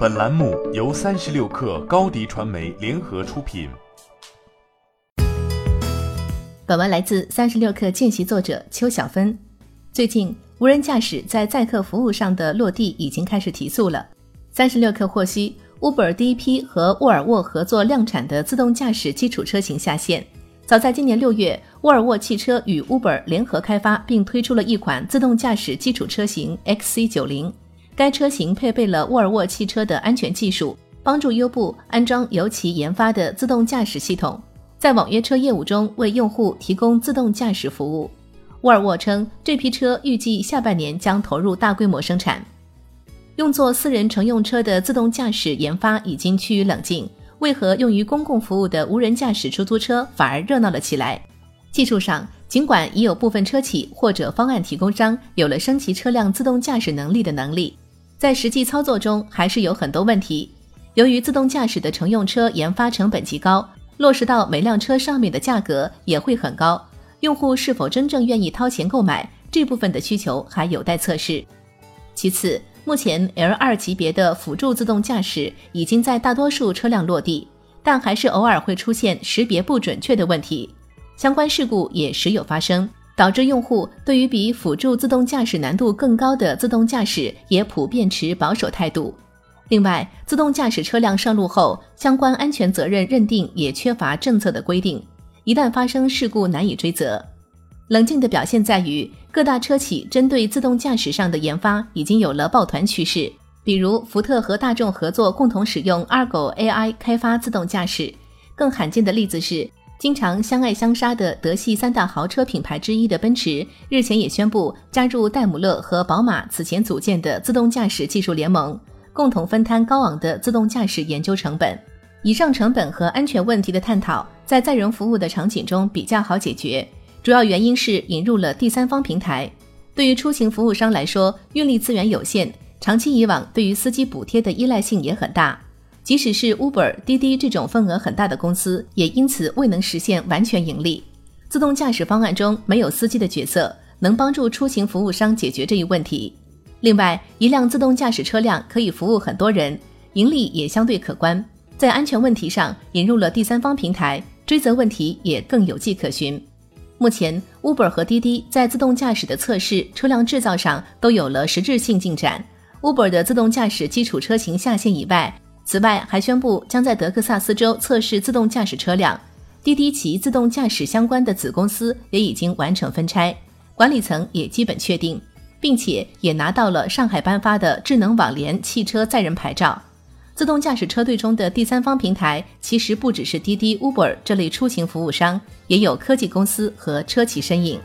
本栏目由三十六氪高低传媒联合出品。本文来自三十六氪见习作者邱小芬。最近，无人驾驶在载客服务上的落地已经开始提速了。三十六氪获悉，Uber 第一批和沃尔沃合作量产的自动驾驶基础车型下线。早在今年六月，沃尔沃汽车与 Uber 联合开发并推出了一款自动驾驶基础车型 XC90。该车型配备了沃尔沃汽车的安全技术，帮助优步安装由其研发的自动驾驶系统，在网约车业务中为用户提供自动驾驶服务。沃尔沃称，这批车预计下半年将投入大规模生产。用作私人乘用车的自动驾驶研发已经趋于冷静，为何用于公共服务的无人驾驶出租车反而热闹了起来？技术上，尽管已有部分车企或者方案提供商有了升级车辆自动驾驶能力的能力。在实际操作中，还是有很多问题。由于自动驾驶的乘用车研发成本极高，落实到每辆车上面的价格也会很高。用户是否真正愿意掏钱购买这部分的需求还有待测试。其次，目前 L2 级别的辅助自动驾驶已经在大多数车辆落地，但还是偶尔会出现识别不准确的问题，相关事故也时有发生。导致用户对于比辅助自动驾驶难度更高的自动驾驶也普遍持保守态度。另外，自动驾驶车辆上路后，相关安全责任认定也缺乏政策的规定，一旦发生事故难以追责。冷静的表现在于，各大车企针对自动驾驶上的研发已经有了抱团趋势，比如福特和大众合作共同使用 Argo AI 开发自动驾驶。更罕见的例子是。经常相爱相杀的德系三大豪车品牌之一的奔驰，日前也宣布加入戴姆勒和宝马此前组建的自动驾驶技术联盟，共同分摊高昂的自动驾驶研究成本。以上成本和安全问题的探讨，在载人服务的场景中比较好解决，主要原因是引入了第三方平台。对于出行服务商来说，运力资源有限，长期以往对于司机补贴的依赖性也很大。即使是 Uber、滴滴这种份额很大的公司，也因此未能实现完全盈利。自动驾驶方案中没有司机的角色，能帮助出行服务商解决这一问题。另外，一辆自动驾驶车辆可以服务很多人，盈利也相对可观。在安全问题上，引入了第三方平台，追责问题也更有迹可循。目前，Uber 和滴滴在自动驾驶的测试、车辆制造上都有了实质性进展。Uber 的自动驾驶基础车型下线以外，此外，还宣布将在德克萨斯州测试自动驾驶车辆。滴滴其自动驾驶相关的子公司也已经完成分拆，管理层也基本确定，并且也拿到了上海颁发的智能网联汽车载人牌照。自动驾驶车队中的第三方平台其实不只是滴滴、Uber 这类出行服务商，也有科技公司和车企身影。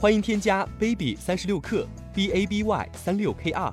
欢迎添加 baby 三十六克 b a b y 三六 k r。